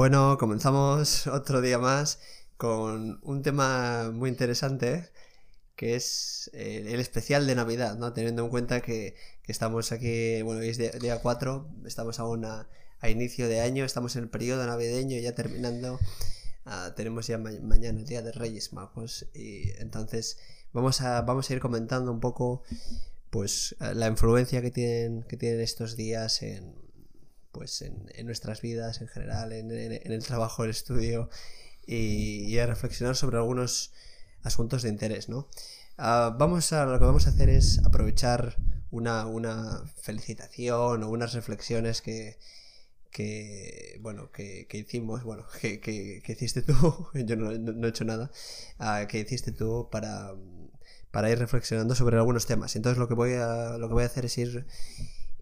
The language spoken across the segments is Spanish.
Bueno, comenzamos otro día más con un tema muy interesante que es eh, el especial de Navidad, ¿no? Teniendo en cuenta que, estamos aquí, bueno, hoy es día, 4, estamos aún a, inicio de año, estamos en el periodo navideño, ya terminando, ah, tenemos ya mañana el Día de Reyes Magos y entonces vamos a, vamos a ir comentando un poco pues la influencia que tienen, que tienen estos días en, pues en, nuestras vidas en general, en, el trabajo, el estudio y, a reflexionar sobre algunos asuntos de interés, ¿no? Ah, vamos a, lo que vamos a hacer es aprovechar una, una felicitación o unas reflexiones que, que bueno que, hicimos bueno que, que, hiciste tú yo no, he hecho nada ah, que hiciste tú para para ir reflexionando sobre algunos temas entonces lo que voy a lo que voy a hacer es ir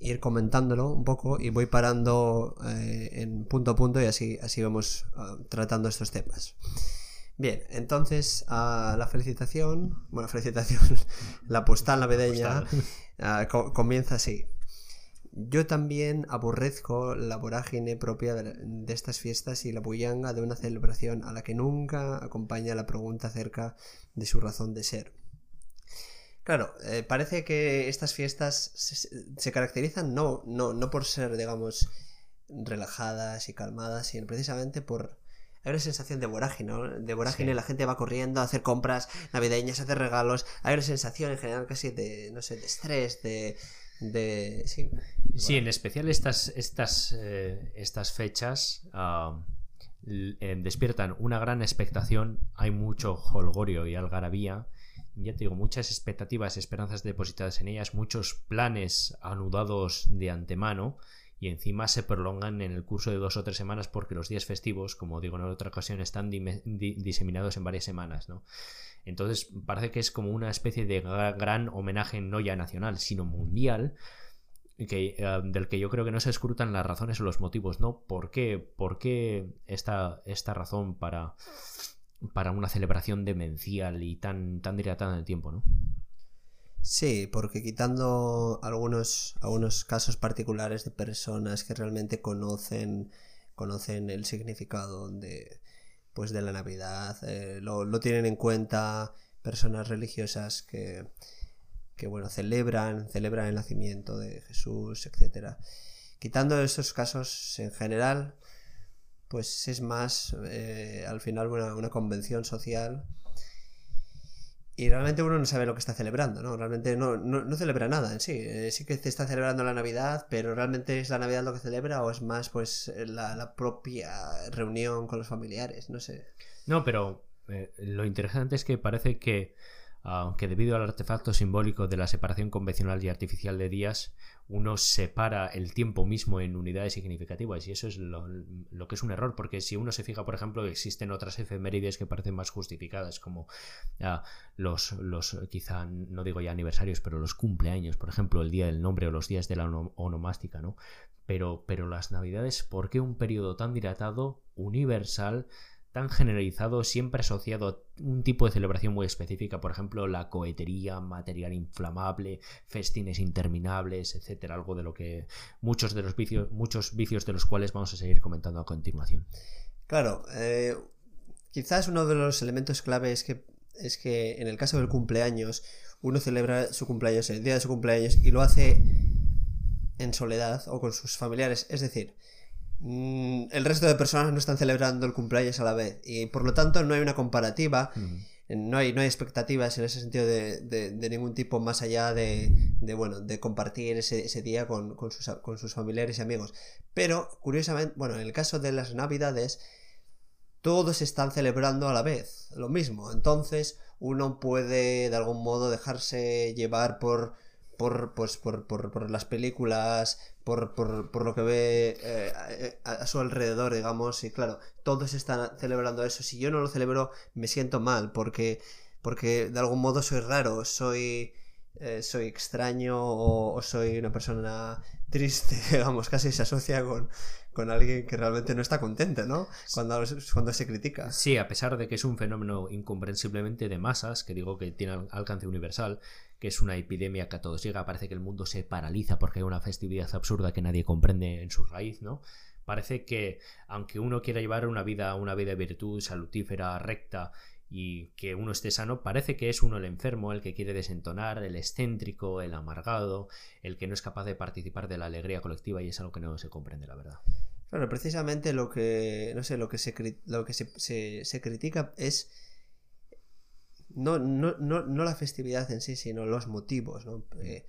ir comentándolo un poco y voy parando eh, en punto a punto y así, así vamos ah, tratando estos temas. Bien, entonces a la felicitación, bueno, felicitación, la postal navideña ah, comienza así. Yo también aborrezco la vorágine propia de, estas fiestas y la bullanga de una celebración a la que nunca acompaña la pregunta acerca de su razón de ser. Claro, eh, parece que estas fiestas se, caracterizan no, no, no por ser, digamos, relajadas y calmadas, sino precisamente por... Hay una sensación de vorágine, ¿no? De vorágine, la gente va corriendo a hacer compras navideñas, a hacer regalos. Hay una sensación en general casi de, no sé, de estrés, de... de sí, sí en especial estas, estas, eh, estas fechas eh, despiertan una gran expectación, hay mucho holgorio y algarabía ya te digo, muchas expectativas, esperanzas depositadas en ellas, muchos planes anudados de antemano y encima se prolongan en el curso de dos o tres semanas porque los días festivos, como digo en otra ocasión, están diseminados en varias semanas, ¿no? Entonces parece que es como una especie de gran homenaje no ya nacional, sino mundial, eh, del que yo creo que no se escrutan las razones o los motivos, ¿no? ¿Por qué, por qué esta, esta razón para para una celebración demencial y tan, tan dilatada en el tiempo, ¿no? Sí, porque quitando algunos, algunos casos particulares de personas que realmente conocen, conocen el significado de, pues de la Navidad, eh, lo, lo, tienen en cuenta personas religiosas que, que bueno, celebran, celebran el nacimiento de Jesús, etcétera. Quitando esos casos en general, pues es más eh, al final una, convención social y realmente uno no sabe lo que está celebrando, ¿no? Realmente no, no, celebra nada en sí. Eh, sí que te está celebrando la Navidad, pero realmente es la Navidad lo que celebra o es más pues la, propia reunión con los familiares, no sé. No, pero eh, lo interesante es que parece que aunque debido al artefacto simbólico de la separación convencional y artificial de días, uno separa el tiempo mismo en unidades significativas. Y eso es lo, que es un error porque si uno se fija por ejemplo existen otras efemérides que parecen más justificadas como ah, los, los quizá no digo ya aniversarios pero los cumpleaños por ejemplo el día del nombre o los días de la onomástica no pero, pero las navidades ¿por qué un periodo tan dilatado universal tan generalizado, siempre asociado a un tipo de celebración muy específica, por ejemplo, la cohetería, material inflamable, festines interminables, etcétera, algo de lo que muchos de los vicios, muchos vicios de los cuales vamos a seguir comentando a continuación. Claro, eh, quizás uno de los elementos clave es que, es que en el caso del cumpleaños, uno celebra su cumpleaños el día de su cumpleaños y lo hace en soledad o con sus familiares, es decir, el resto de personas no están celebrando el cumpleaños a la vez y por lo tanto no hay una comparativa, no, hay, no hay expectativas en ese sentido de, ningún tipo más allá de, bueno, de compartir ese, día con, sus, con sus familiares y amigos. Pero, curiosamente, bueno, en el caso de las navidades, todos están celebrando a la vez lo mismo. Entonces, uno puede de algún modo dejarse llevar por por, pues, por, por, por las películas, por, por, lo que ve eh, a, su alrededor, digamos, y claro, todos están celebrando eso. Si yo no lo celebro, me siento mal, porque, porque de algún modo soy raro, soy, eh, soy extraño o, soy una persona triste, digamos, casi se asocia con, con alguien que realmente no está contento, ¿no? Cuando, cuando se critica. Sí, a pesar de que es un fenómeno incomprensiblemente de masas, que digo que tiene alcance universal, que es una epidemia que a todos llega, parece que el mundo se paraliza porque hay una festividad absurda que nadie comprende en su raíz, ¿no? Parece que aunque uno quiera llevar una vida, una vida de virtud, salutífera, recta, y que uno esté sano, parece que es uno el enfermo, el que quiere desentonar, el excéntrico, el amargado, el que no es capaz de participar de la alegría colectiva y es algo que no se comprende, la verdad. Claro, precisamente lo que, no sé, lo que se, lo que se, critica es no, no, no, no, la festividad en sí, sino los motivos, ¿no? Eh,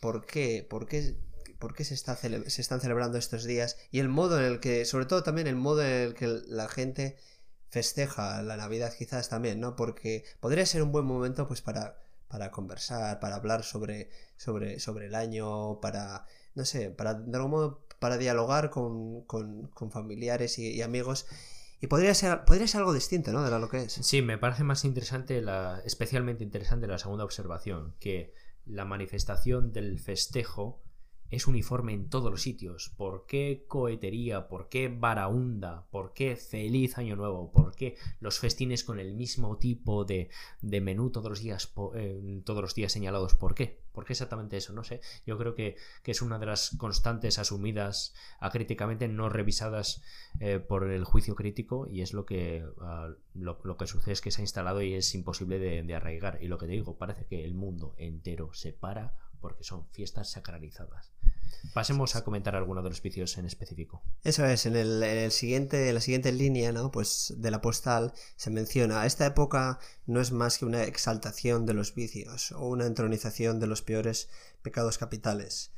¿Por qué? ¿Por qué, por qué se, está se están celebrando estos días? Y el modo en el que, sobre todo también el modo en el que la gente festeja la Navidad quizás también, ¿no? Porque podría ser un buen momento pues para, para conversar, para hablar sobre, sobre, sobre el año, para, no sé, para de algún modo para dialogar con, familiares y, amigos. Y podría ser, podría ser algo distinto, ¿no? De lo que es. Sí, me parece más interesante, la, especialmente interesante la segunda observación, que la manifestación del festejo es uniforme en todos los sitios. ¿Por qué cohetería? ¿Por qué baraunda? ¿Por qué feliz año nuevo? ¿Por qué los festines con el mismo tipo de, menú todos los días eh, todos los días señalados? ¿Por qué? ¿Por qué exactamente eso? No sé. Yo creo que, es una de las constantes asumidas acríticamente, no revisadas eh, por el juicio crítico, y es lo que, ah, lo, que sucede es que se ha instalado y es imposible de, de arraigar. Y lo que te digo, parece que el mundo entero se para porque son fiestas sacralizadas. Pasemos a comentar algunos de los vicios en específico. Eso es, en, el, siguiente, en la siguiente línea ¿no? pues de la postal se menciona, esta época no es más que una exaltación de los vicios o una entronización de los peores pecados capitales.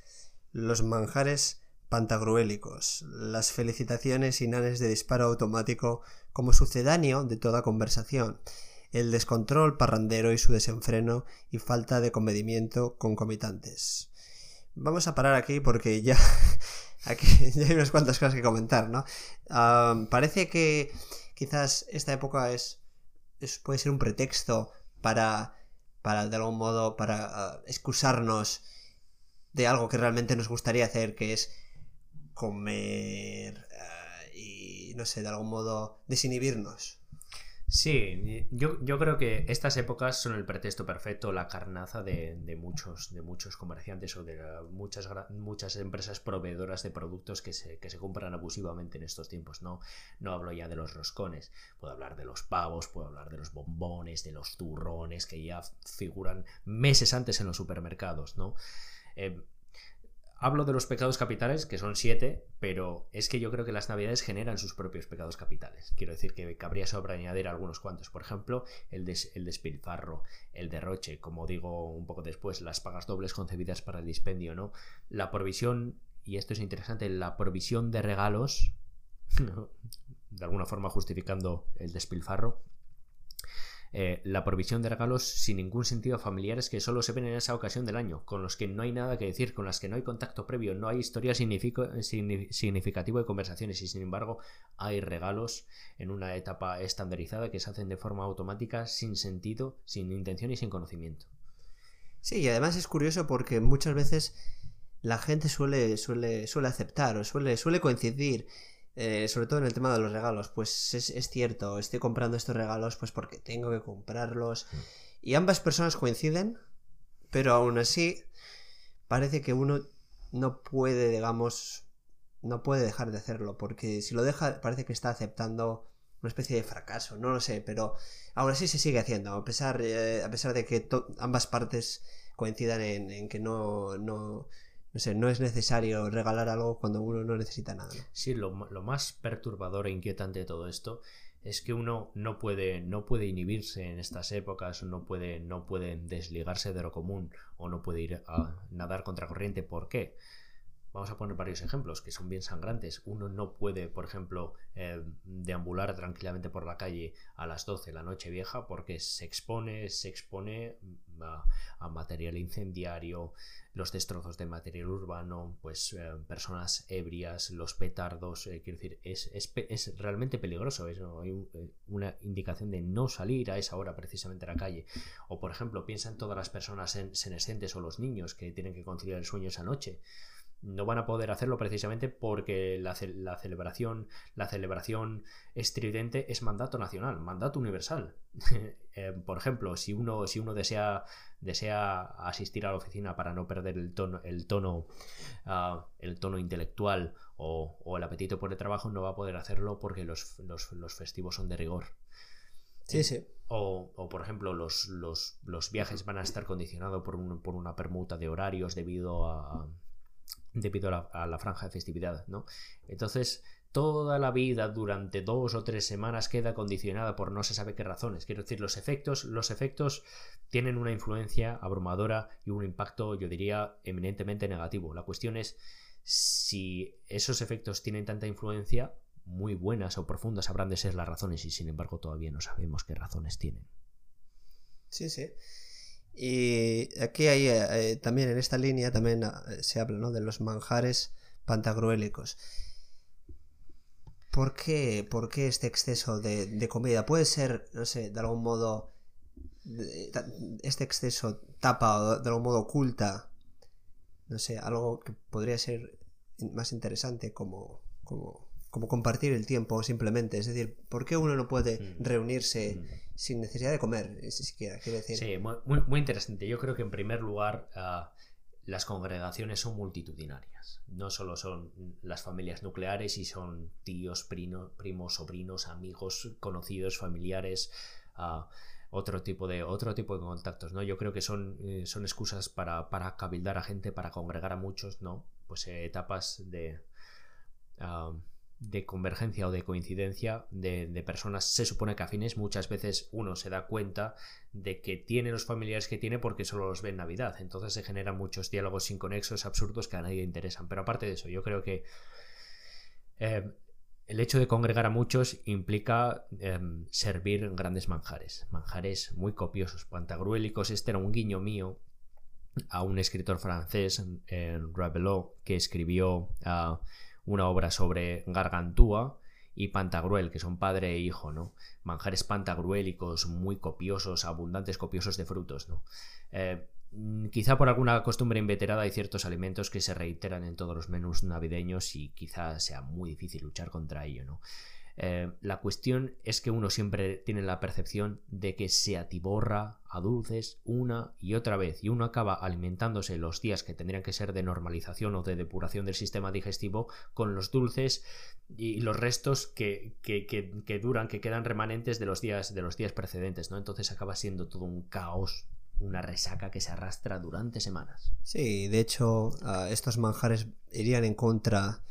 Los manjares pantagruélicos, las felicitaciones inanes de disparo automático como sucedáneo de toda conversación, el descontrol parrandero y su desenfreno y falta de comedimiento concomitantes. Vamos a parar aquí porque ya, aquí ya hay unas cuantas cosas que comentar, ¿no? parece que quizás esta época es, puede ser un pretexto para, para de algún modo, para ah, excusarnos de algo que realmente nos gustaría hacer, que es comer ah, y, no sé, de algún modo desinhibirnos. Sí, yo, creo que estas épocas son el pretexto perfecto, la carnaza de, muchos, de muchos comerciantes o de muchas, muchas empresas proveedoras de productos que se, que se compran abusivamente en estos tiempos. No, no hablo ya de los roscones, puedo hablar de los pavos, puedo hablar de los bombones, de los turrones que ya figuran meses antes en los supermercados, ¿no? Eh, Hablo de los pecados capitales, que son siete, pero es que yo creo que las navidades generan sus propios pecados capitales. Quiero decir que cabría sobre añadir algunos cuantos. Por ejemplo, el, el despilfarro, el derroche, como digo un poco después, las pagas dobles concebidas para el dispendio, ¿no? La provisión, y esto es interesante, la provisión de regalos, de alguna forma justificando el despilfarro, eh, la provisión de regalos sin ningún sentido familiares que solo se ven en esa ocasión del año, con los que no hay nada que decir, con las que no hay contacto previo, no hay historia significativa de conversaciones y sin embargo hay regalos en una etapa estandarizada que se hacen de forma automática, sin sentido, sin intención y sin conocimiento. Sí, y además es curioso porque muchas veces la gente suele, suele, suele aceptar o suele, suele coincidir eh, sobre todo en el tema de los regalos, pues es, cierto, estoy comprando estos regalos pues porque tengo que comprarlos. Mm. Y ambas personas coinciden, pero aún así parece que uno no puede, digamos, no puede dejar de hacerlo, porque si lo deja parece que está aceptando una especie de fracaso, no lo sé, pero aún así se sigue haciendo, a pesar, eh, a pesar de que ambas partes coincidan en, en que no, no, no sé, no es necesario regalar algo cuando uno no necesita nada. Sí, lo, más perturbador e inquietante de todo esto es que uno no puede, no puede inhibirse en estas épocas, no puede, no puede desligarse de lo común o no puede ir a nadar contracorriente. ¿Por qué? Vamos a poner varios ejemplos que son bien sangrantes. Uno no puede, por ejemplo, eh, deambular tranquilamente por la calle a las 12 de la noche vieja porque se expone, se expone a material incendiario, los destrozos de material urbano, pues eh, personas ebrias, los petardos, eh, quiero decir, es, es, realmente peligroso, eso, hay una indicación de no salir a esa hora precisamente a la calle. O por ejemplo, piensa en todas las personas senescentes o los niños que tienen que conciliar el sueño esa noche. No van a poder hacerlo precisamente porque la, celebración, la celebración estridente es mandato nacional, mandato universal. Eh, por ejemplo, si uno, si uno desea, desea asistir a la oficina para no perder el tono, el tono, ah, el tono intelectual o, el apetito por el trabajo, no va a poder hacerlo porque los, festivos son de rigor. Sí, sí. O, por ejemplo, los, los, viajes van a estar condicionados por, por una permuta de horarios debido a, debido a la, franja de festividad, ¿no? Entonces, toda la vida durante dos o tres semanas queda condicionada por no se sabe qué razones. Quiero decir, los efectos, los efectos tienen una influencia abrumadora y un impacto, yo diría, eminentemente negativo. La cuestión es si esos efectos tienen tanta influencia, muy buenas o profundas habrán de ser las razones y sin embargo todavía no sabemos qué razones tienen. Sí, sí. Y aquí hay eh, también en esta línea también eh, se habla ¿no? de los manjares pantagruélicos. ¿Por qué, ¿Por qué este exceso de, comida? Puede ser, no sé, de algún modo, este exceso tapa o de algún modo oculta, no sé, algo que podría ser más interesante como, como como compartir el tiempo simplemente. Es decir, ¿por qué uno no puede mm. reunirse mm. sin necesidad de comer, si siquiera? Quiero decir. Sí, muy, muy, interesante. Yo creo que en primer lugar ah, las congregaciones son multitudinarias. No solo son las familias nucleares y son tíos, primos, sobrinos, amigos, conocidos, familiares. Ah, otro tipo de otro tipo de contactos no yo creo que son, eh, son excusas para, para cabildar a gente para congregar a muchos no pues eh, etapas de ah, de convergencia o de coincidencia de, personas se supone que afines muchas veces uno se da cuenta de que tiene los familiares que tiene porque solo los ve en Navidad. Entonces se generan muchos diálogos inconexos absurdos que a nadie interesan. Pero aparte de eso yo creo que eh, el hecho de congregar a muchos implica em, servir grandes manjares. Manjares muy copiosos pantagruélicos. Este era un guiño mío a un escritor francés eh, que escribió una obra sobre Gargantúa y Pantagruel, que son padre e hijo, ¿no? Manjares pantagruélicos, muy copiosos, abundantes, copiosos de frutos, ¿no? Eh, mm, quizá por alguna costumbre inveterada hay ciertos alimentos que se reiteran en todos los menús navideños y quizá sea muy difícil luchar contra ello, ¿no? Eh, la cuestión es que uno siempre tiene la percepción de que se atiborra a dulces una y otra vez y uno acaba alimentándose los días que tendrían que ser de normalización o de depuración del sistema digestivo con los dulces y los restos que, que, duran, que quedan remanentes de los días, de los días precedentes, ¿no? Entonces acaba siendo todo un caos una resaca que se arrastra durante semanas. Sí, de hecho, estos manjares irían en contra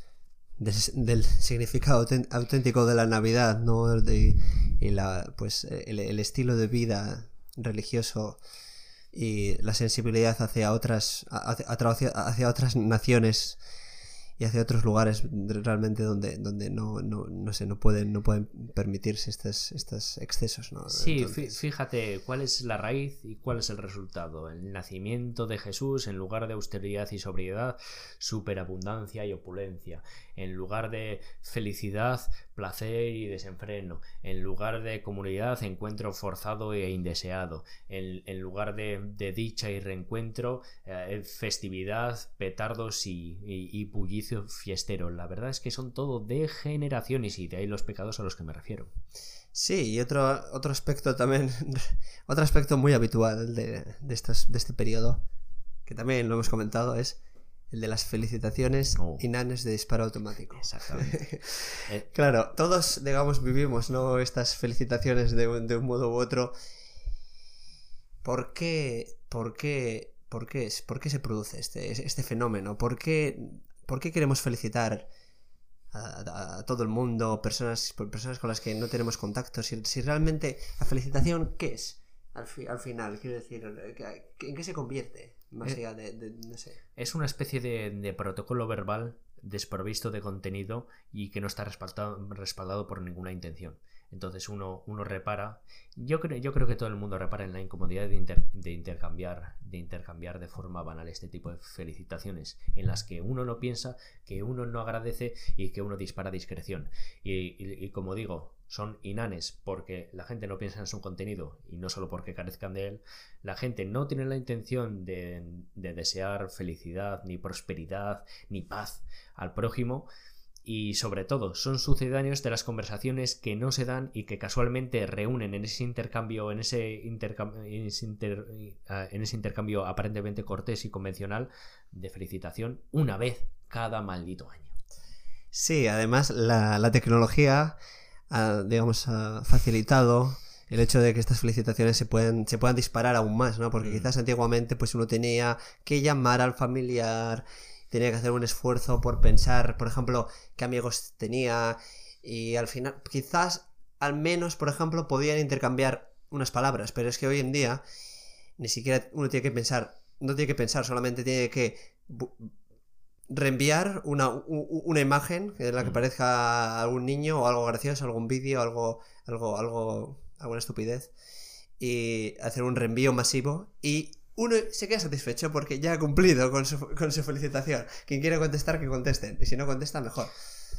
del, significado auténtico de la Navidad, ¿no? y la, pues, el, estilo de vida religioso y la sensibilidad hacia otras, hacia otras naciones y hacia otros lugares realmente donde, donde no, no, no, sé, no, pueden, no pueden permitirse estos, estos excesos. ¿no? Sí, fíjate cuál es la raíz y cuál es el resultado. El nacimiento de Jesús en lugar de austeridad y sobriedad, superabundancia y opulencia. En lugar de felicidad, placer y desenfreno. En lugar de comunidad, encuentro forzado e indeseado. En, en lugar de, de, dicha y reencuentro, eh, festividad, petardos y, y, fiestero. La verdad es que son todo degeneraciones y de ahí los pecados a los que me refiero. Sí, y otro, otro aspecto también, otro aspecto muy habitual de, de, de este periodo, que también lo hemos comentado, es el de las felicitaciones oh. inanes de disparo automático. Exactamente. Eh, claro, todos, digamos, vivimos ¿no? estas felicitaciones de, de un modo u otro. ¿Por qué, por qué, por qué, por qué se produce este, este fenómeno? ¿Por qué ¿Por qué queremos felicitar a, todo el mundo, personas, personas con las que no tenemos contacto? Si, realmente la felicitación, ¿qué es? Al, al final, quiero decir, ¿en qué se convierte? Más eh, allá de, no sé. Es una especie de, protocolo verbal desprovisto de contenido y que no está respaldado, respaldado por ninguna intención. Entonces uno, uno repara. Yo creo, yo creo que todo el mundo repara en la incomodidad de, de, intercambiar, de intercambiar de forma banal este tipo de felicitaciones, en las que uno no piensa, que uno no agradece y que uno dispara discreción. Y, y, como digo, son inanes porque la gente no piensa en su contenido y no solo porque carezcan de él, la gente no tiene la intención de, de desear felicidad, ni prosperidad, ni paz al prójimo, y sobre todo son sucedáneos de las conversaciones que no se dan y que casualmente reúnen en ese intercambio, en ese, intercambio, en ese, intercambio aparentemente cortés y convencional de felicitación una vez cada maldito año. Sí, además la, tecnología ha, digamos, ha facilitado el hecho de que estas felicitaciones se puedan, se puedan disparar aún más, ¿no? Porque mm. quizás antiguamente pues uno tenía que llamar al familiar tenía que hacer un esfuerzo por pensar, por ejemplo, qué amigos tenía y al final quizás al menos, por ejemplo, podían intercambiar unas palabras, pero es que hoy en día ni siquiera uno tiene que pensar, no tiene que pensar, solamente tiene que reenviar una, una imagen en la que parezca algún niño o algo gracioso, algún vídeo, algo, algo, algo, alguna estupidez y hacer un reenvío masivo y uno se queda satisfecho porque ya ha cumplido con su, felicitación. Quien quiera contestar, que contesten. Y si no contesta, mejor.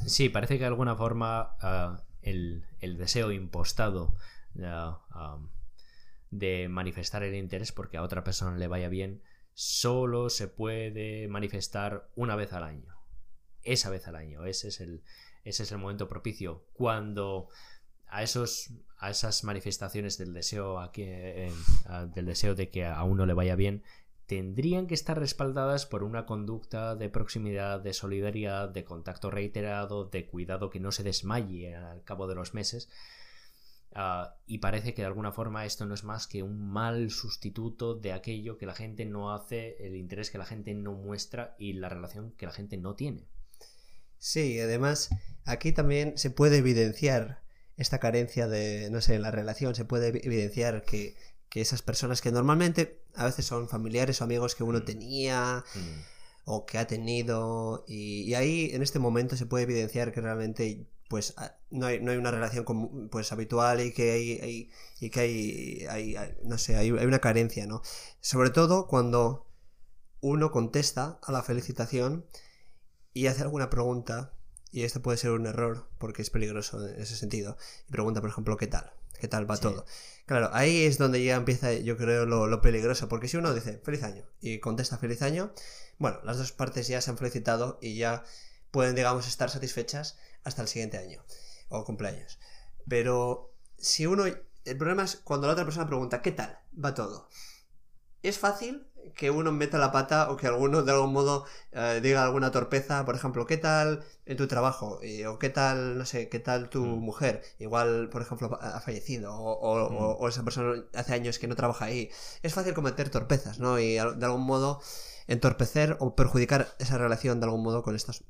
Sí, parece que de alguna forma ah, el, deseo impostado ah, de manifestar el interés porque a otra persona le vaya bien solo se puede manifestar una vez al año. Esa vez al año. Ese es el, ese es el momento propicio. Cuando a esos a esas manifestaciones del deseo eh, del deseo de que a uno le vaya bien tendrían que estar respaldadas por una conducta de proximidad, de solidaridad, de contacto reiterado, de cuidado que no se desmaye al cabo de los meses. Ah, y parece que de alguna forma esto no es más que un mal sustituto de aquello que la gente no hace, el interés que la gente no muestra y la relación que la gente no tiene. Sí, además aquí también se puede evidenciar esta carencia de, no sé, en la relación, se puede evidenciar que, esas personas que normalmente a veces son familiares o amigos que uno mm. tenía mm. o que ha tenido y, ahí en este momento se puede evidenciar que realmente pues no hay, no hay una relación pues habitual y que hay, y que hay, no sé hay, hay una carencia no sobre todo cuando uno contesta a la felicitación y hace alguna pregunta y esto puede ser un error porque es peligroso en ese sentido. Y pregunta, por ejemplo, ¿qué tal? ¿Qué tal va todo? Claro, ahí es donde ya empieza, yo creo, lo, peligroso, porque si uno dice feliz año y contesta feliz año, bueno, las dos partes ya se han felicitado y ya pueden, digamos, estar satisfechas hasta el siguiente año o cumpleaños. Pero si uno, el problema es cuando la otra persona pregunta ¿qué tal va todo? Es fácil que uno meta la pata o que alguno de algún modo eh, diga alguna torpeza, por ejemplo, ¿qué tal en tu trabajo? o ¿qué tal, no sé, qué tal tu mm. mujer? Igual, por ejemplo, ha fallecido o, mm. esa persona hace años que no trabaja ahí. Es fácil cometer torpezas, ¿no? Y de algún modo entorpecer o perjudicar esa relación de algún modo con estos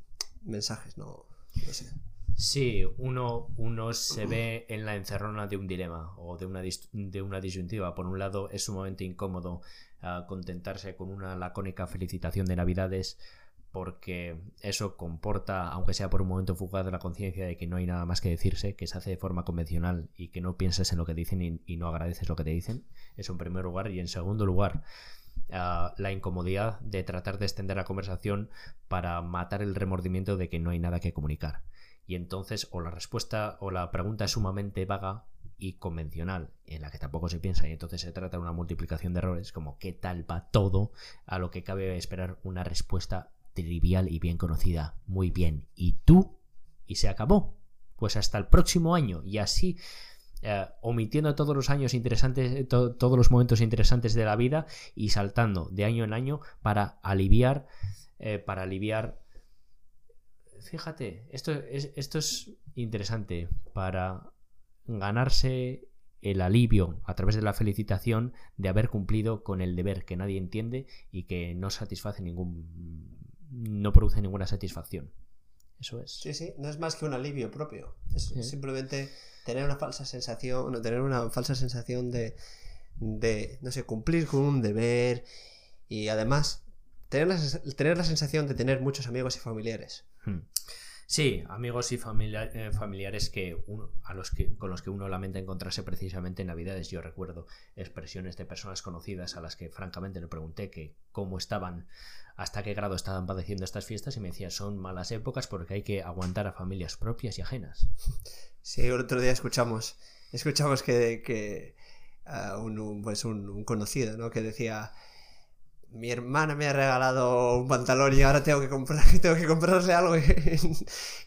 mensajes, ¿no? Sé. Sí, uno, uno se ve en la encerrona de un dilema o de una, de una disyuntiva. Por un lado, es sumamente incómodo ah, contentarse con una lacónica felicitación de Navidades porque eso comporta, aunque sea por un momento fugaz la conciencia de que no hay nada más que decirse, que se hace de forma convencional y que no pienses en lo que dicen y, no agradeces lo que te dicen. Eso en primer lugar. Y en segundo lugar, ah, la incomodidad de tratar de extender la conversación para matar el remordimiento de que no hay nada que comunicar y entonces o la respuesta o la pregunta es sumamente vaga y convencional, en la que tampoco se piensa, y entonces se trata de una multiplicación de errores, como qué tal va todo, a lo que cabe esperar una respuesta trivial y bien conocida. Muy bien. ¿Y tú? Y se acabó. Pues hasta el próximo año. Y así, eh, omitiendo todos los años interesantes, todos los momentos interesantes de la vida y saltando de año en año para aliviar, eh, para aliviar fíjate, esto es, esto es interesante para ganarse el alivio a través de la felicitación de haber cumplido con el deber que nadie entiende y que no satisface ningún no produce ninguna satisfacción. Eso es. Sí, sí, no es más que un alivio propio. Es simplemente tener una falsa sensación, tener una falsa sensación de, de, no sé, cumplir con un deber y además tener la, tener la sensación de tener muchos amigos y familiares. Hmm. Sí, amigos y eh, familiares que a los que, con los que uno lamenta encontrarse precisamente en Navidades. Yo recuerdo expresiones de personas conocidas a las que francamente le pregunté que cómo estaban, hasta qué grado estaban padeciendo estas fiestas y me decía son malas épocas porque hay que aguantar a familias propias y ajenas. Sí, otro día escuchamos, escuchamos que, que un, pues un, conocido, ¿no? Que decía mi hermana me ha regalado un pantalón y ahora tengo que comprar tengo que comprarle algo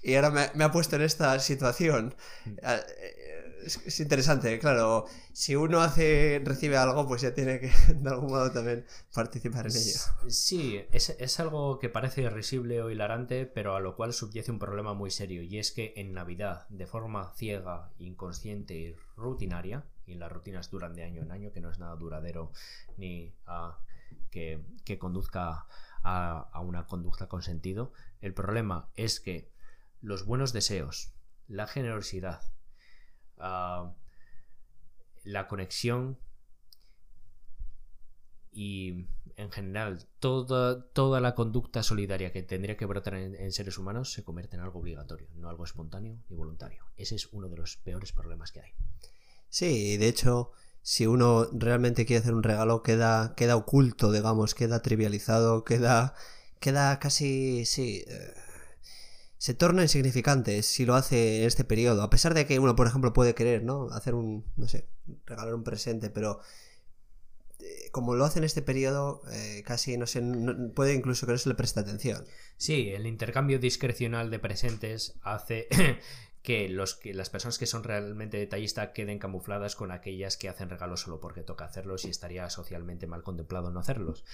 y, ahora me, ha puesto en esta situación. Mm. ah, eh, es, interesante claro. Si uno hace recibe algo pues ya tiene que de algún modo también participar en ello. Sí es, es algo que parece risible o hilarante pero a lo cual subyace un problema muy serio y es que en navidad de forma ciega inconsciente y rutinaria y las rutinas duran de año en año que no es nada duradero ni a que, conduzca a, una conducta con sentido. El problema es que los buenos deseos, la generosidad, ah, la conexión y en general toda, toda la conducta solidaria que tendría que brotar en, seres humanos se convierte en algo obligatorio, no algo espontáneo ni voluntario. Ese es uno de los peores problemas que hay. Sí, de hecho, si uno realmente quiere hacer un regalo, queda, queda oculto, digamos, queda trivializado, queda, queda casi, sí, eh, se torna insignificante si lo hace en este periodo. A pesar de que uno, por ejemplo, puede querer, ¿no? Hacer un, no sé, regalar un presente, pero eh, como lo hace en este periodo, eh, casi no sé, puede incluso que no se le preste atención. Sí, el intercambio discrecional de presentes hace que, las personas que son realmente detallistas queden camufladas con aquellas que hacen regalos solo porque toca hacerlos y estaría socialmente mal contemplado no hacerlos.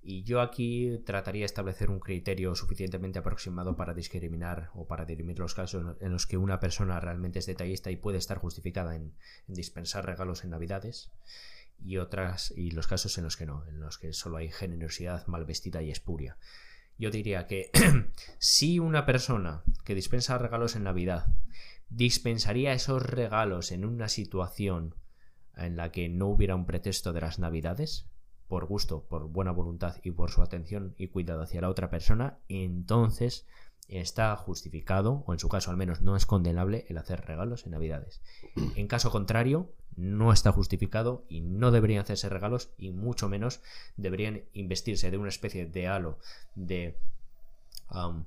Y yo aquí trataría de establecer un criterio suficientemente aproximado para discriminar o para dirimir los casos en los que una persona realmente es detallista y puede estar justificada en, dispensar regalos en Navidades y otras y los casos en los que no, en los que solo hay generosidad mal vestida y espuria. Yo diría que si una persona que dispensa regalos en Navidad dispensaría esos regalos en una situación en la que no hubiera un pretexto de las Navidades, por gusto, por buena voluntad y por su atención y cuidado hacia la otra persona, entonces está justificado, o en su caso al menos no es condenable, el hacer regalos en Navidades. En caso contrario, no está justificado y no deberían hacerse regalos y mucho menos deberían investirse de una especie de halo de... Um,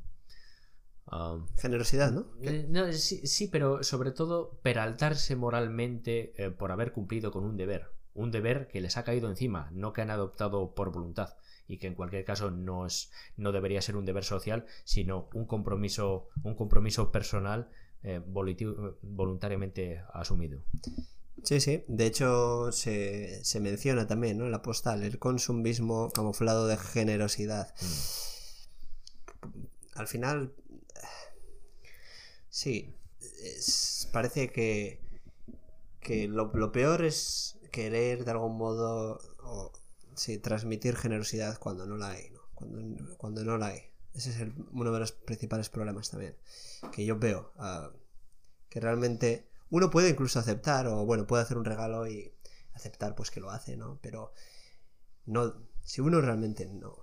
um, Generosidad, ¿no? Eh, sí, pero sobre todo peraltarse moralmente eh, por haber cumplido con un deber. Un deber que les ha caído encima, no que han adoptado por voluntad y que en cualquier caso no, es, no debería ser un deber social, sino un compromiso, un compromiso personal eh, voluntariamente asumido. Sí, sí. De hecho, se, menciona también, ¿no? La postal, el consumismo camuflado de generosidad. Mm. Al final, sí, parece que, que lo, peor es querer de algún modo o, sí, transmitir generosidad cuando no la hay, ¿no? Cuando, cuando no la hay. Ese es uno de los principales problemas también que yo veo. Ah, que realmente uno puede incluso aceptar o bueno, puede hacer un regalo y aceptar pues que lo hace, ¿no? Pero no, si uno realmente no,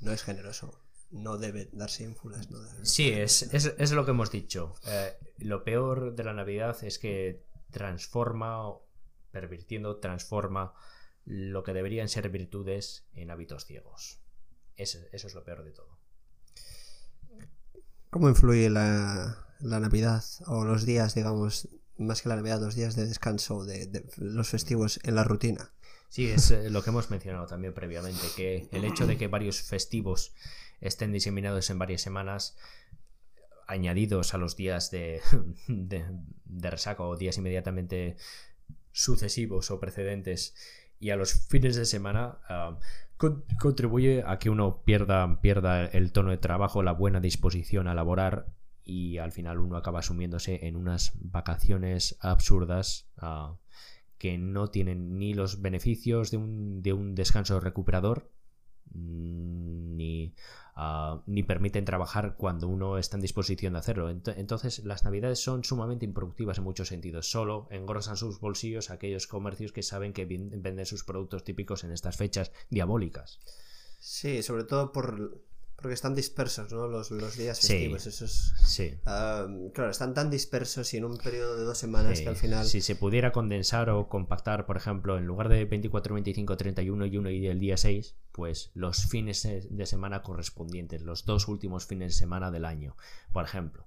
no es generoso, no debe darse ínfulas. No sí, es, es, lo que hemos dicho. Eh, lo peor de la Navidad es que transforma, pervirtiendo, transforma lo que deberían ser virtudes en hábitos ciegos. eso es lo peor de todo. ¿Cómo influye la, la Navidad o los días, digamos, más que la Navidad, los días de descanso de, los festivos en la rutina. Sí, es eh, lo que hemos mencionado también previamente, que el hecho de que varios festivos estén diseminados en varias semanas, añadidos a los días de, de, resaca o días inmediatamente sucesivos o precedentes y a los fines de semana ah, contribuye a que uno pierda, pierda el tono de trabajo, la buena disposición a laborar y al final uno acaba asumiéndose en unas vacaciones absurdas ah, que no tienen ni los beneficios de un, de un descanso recuperador ni, ah, ni, permiten trabajar cuando uno está en disposición de hacerlo. Entonces las navidades son sumamente improductivas en muchos sentidos. Solo engrosan sus bolsillos aquellos comercios que saben que venden sus productos típicos en estas fechas diabólicas. Sí, sobre todo por Porque están dispersos, ¿no? Los, los días festivos. Esos, Sí. ah, claro, están tan dispersos y en un periodo de dos semanas que al final. Si se pudiera condensar o compactar, por ejemplo, en lugar de 24, 25, 31 y 1 y el día 6, pues los fines de semana correspondientes, los dos últimos fines de semana del año, por ejemplo,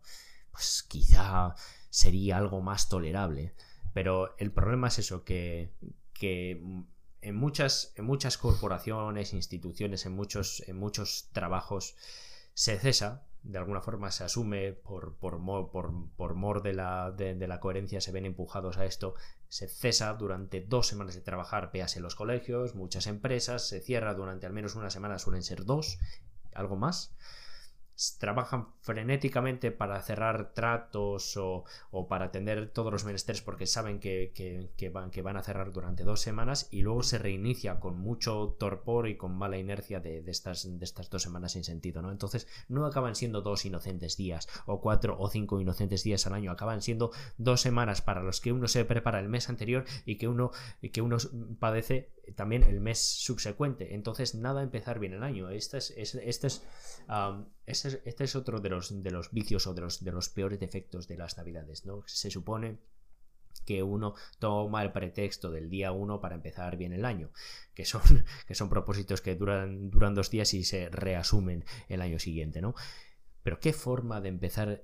pues quizá sería algo más tolerable. Pero el problema es eso, que, que en muchas, en muchas corporaciones, instituciones, en muchos, en muchos trabajos se cesa, de alguna forma se asume por, por, por, por mor de, la, de, la coherencia, se ven empujados a esto, se cesa durante dos semanas de trabajar, véase los colegios, muchas empresas, se cierra durante al menos una semana, suelen ser dos, algo más. Trabajan frenéticamente para cerrar tratos o, o para atender todos los menesteres porque saben que, que, van, que van a cerrar durante dos semanas y luego se reinicia con mucho torpor y con mala inercia de, de, estas, de estas dos semanas sin sentido, ¿no? Entonces no acaban siendo dos inocentes días o cuatro o cinco inocentes días al año, acaban siendo dos semanas para los que uno se prepara el mes anterior y que uno, que uno padece también el mes subsecuente. Entonces, nada empezar bien el año. Este es, este es, es, otro de los, de los vicios o de los, de los peores defectos de las navidades. ¿no? Se supone que uno toma el pretexto del día 1 para empezar bien el año, que son, que son propósitos que duran, duran dos días y se reasumen el año siguiente, ¿no? Pero qué forma de empezar,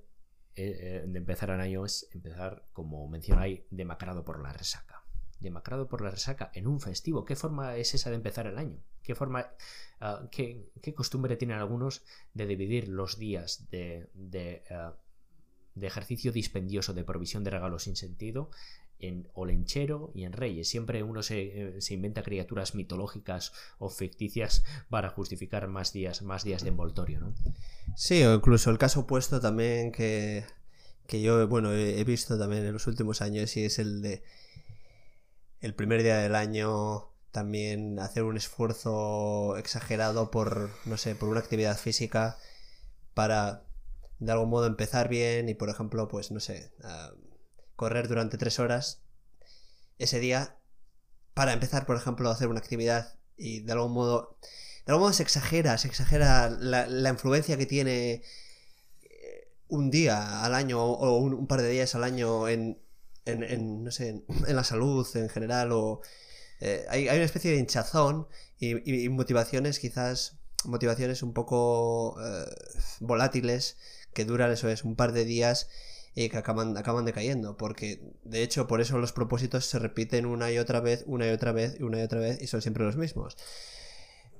eh, de empezar el año es empezar, como mencionáis, demacrado por la resaca demacrado por la resaca en un festivo. ¿Qué forma es esa de empezar el año? ¿Qué forma, uh, qué, costumbre tienen algunos de dividir los días de, de, uh, de, ejercicio dispendioso de provisión de regalos sin sentido en Olenchero y en Reyes? Siempre uno se, se, inventa criaturas mitológicas o ficticias para justificar más días, más días de envoltorio, ¿no? Sí, o incluso el caso opuesto también que, que yo, bueno, he visto también en los últimos años y es el de el primer día del año también hacer un esfuerzo exagerado por, no sé, por una actividad física para de algún modo empezar bien y, por ejemplo, pues, no sé, correr durante tres horas ese día para empezar, por ejemplo, a hacer una actividad y de algún modo, de algún modo se exagera, se exagera la, la influencia que tiene un día al año o un, un par de días al año en, en, en, no sé, en, la salud en general o eh, hay, hay, una especie de hinchazón y, motivaciones quizás motivaciones un poco eh, volátiles que duran eso es un par de días y que acaban, acaban decayendo porque de hecho por eso los propósitos se repiten una y otra vez una y otra vez una y otra vez y son siempre los mismos.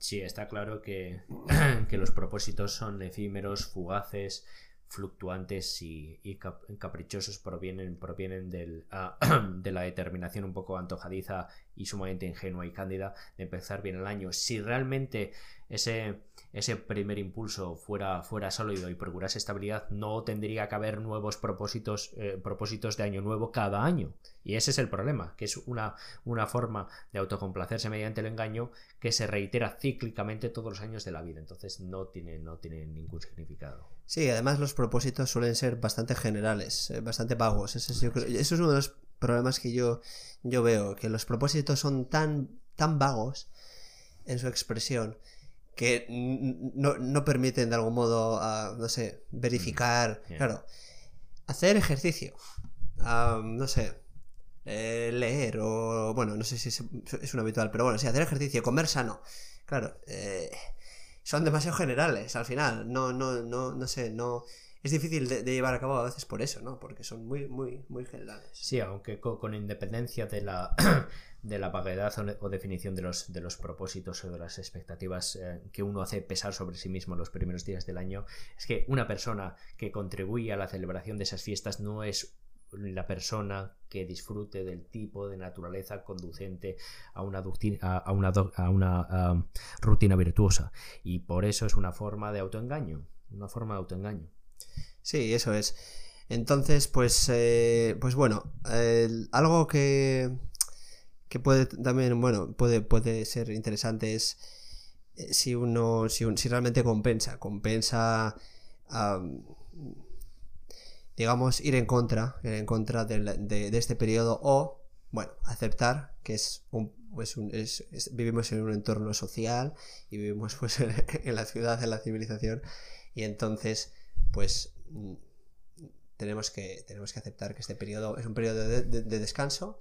Sí, está claro que, que los propósitos son efímeros, fugaces, fluctuantes y, y caprichosos provienen, provienen del, uh, de la determinación un poco antojadiza y sumamente ingenua y cándida de empezar bien el año. Si realmente ese, ese primer impulso fuera, fuera sólido y procurase estabilidad, no tendría que haber nuevos propósitos, eh, propósitos de año nuevo cada año. Y ese es el problema, que es una, una forma de autocomplacerse mediante el engaño que se reitera cíclicamente todos los años de la vida. Entonces no tiene, no tiene ningún significado. Sí, además los propósitos suelen ser bastante generales, eh, bastante vagos. Eso es, yo creo, eso es uno de los problemas que yo, yo veo, que los propósitos son tan, tan vagos en su expresión que no, no permiten de algún modo, uh, no sé, verificar. Yeah. Claro, hacer ejercicio, uh, no sé, eh, leer o, bueno, no sé si es, es, un habitual, pero bueno, sí, hacer ejercicio, comer sano. Claro, eh, son demasiado generales al final. No, no, no, no sé, no. Es difícil de, llevar a cabo a veces por eso, ¿no? Porque son muy, muy, muy generales. Sí, aunque con, con independencia de la, de la vaguedad o, o, definición de los, de los propósitos o de las expectativas eh, que uno hace pesar sobre sí mismo los primeros días del año, es que una persona que contribuye a la celebración de esas fiestas no es la persona que disfrute del tipo de naturaleza conducente a una, a, una, rutina virtuosa. Y por eso es una forma de autoengaño, una forma de autoengaño. Sí, eso es. Entonces, pues, eh, pues bueno, algo que, que puede también, bueno, puede, puede ser interesante es eh, si uno, si, realmente compensa, compensa... digamos, ir en contra, ir en contra de, este periodo o, bueno, aceptar que es un, es un, es, vivimos en un entorno social y vivimos pues en, la ciudad, en la civilización. Y entonces pues mm, tenemos que, tenemos que aceptar que este periodo es un periodo de, de descanso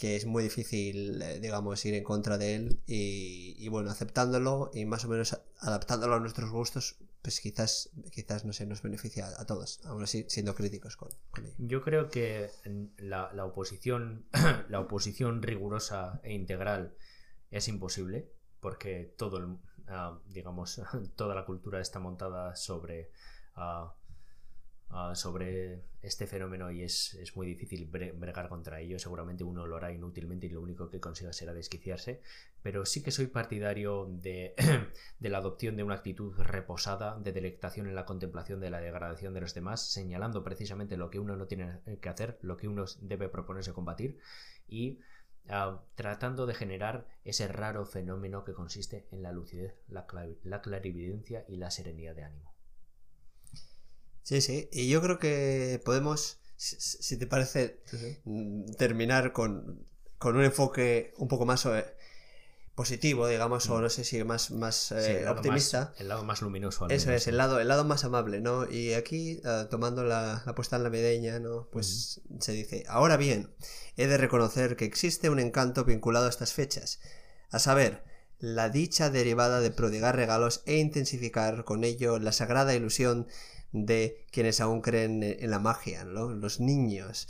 que es muy difícil, eh, digamos, ir en contra de él y, bueno, aceptándolo y más o menos adaptándolo a nuestros gustos, pues quizás, quizás no sé, nos beneficia a, todos, aún así siendo críticos con, ello. Yo creo que la, la oposición, la oposición rigurosa e integral es imposible porque todo el, ah, digamos, toda la cultura está montada sobre uh, Ah, sobre este fenómeno y es, muy difícil bregar contra ello. Seguramente uno lo hará inútilmente y lo único que consiga será desquiciarse. Pero sí que soy partidario de, de, la adopción de una actitud reposada, de delectación en la contemplación de la degradación de los demás, señalando precisamente lo que uno no tiene que hacer, lo que uno debe proponerse combatir y ah, tratando de generar ese raro fenómeno que consiste en la lucidez, la clarividencia y la serenidad de ánimo. Sí, sí. Y yo creo que podemos, si te parece, mm, terminar con, un enfoque un poco más eh, positivo, digamos, o mm. no sé si más, más eh, optimista. el lado más luminoso. Eso es, el lado, el lado más amable, ¿no? Y aquí, ah, tomando la, la postal navideña, ¿no? Pues se dice, ahora bien, he de reconocer que existe un encanto vinculado a estas fechas, a saber, la dicha derivada de prodigar regalos e intensificar con ello la sagrada ilusión de quienes aún creen en la magia, ¿no? Los niños.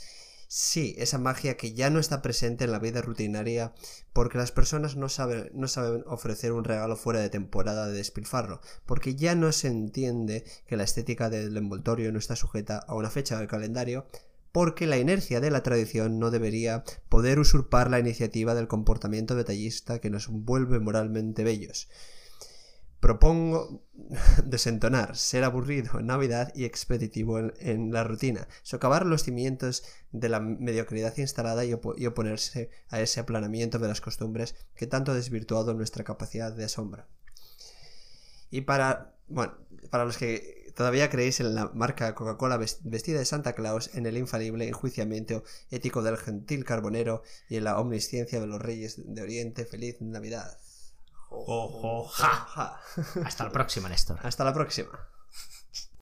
Sí, esa magia que ya no está presente en la vida rutinaria porque las personas no saben, no saben ofrecer un regalo fuera de temporada de despilfarro, porque ya no se entiende que la estética del envoltorio no está sujeta a una fecha del calendario, porque la inercia de la tradición no debería poder usurpar la iniciativa del comportamiento detallista que nos vuelve moralmente bellos. Propongo desentonar, ser aburrido en Navidad y expeditivo en, la rutina, socavar los cimientos de la mediocridad instalada y, oponerse a ese aplanamiento de las costumbres que tanto ha desvirtuado nuestra capacidad de asombro. Y para, bueno, para los que todavía creéis en la marca Coca-Cola vestida de Santa Claus, en el infalible enjuiciamiento ético del gentil carbonero y en la omnisciencia de los reyes de Oriente, feliz Navidad. Hasta la próxima, Néstor. Hasta la próxima.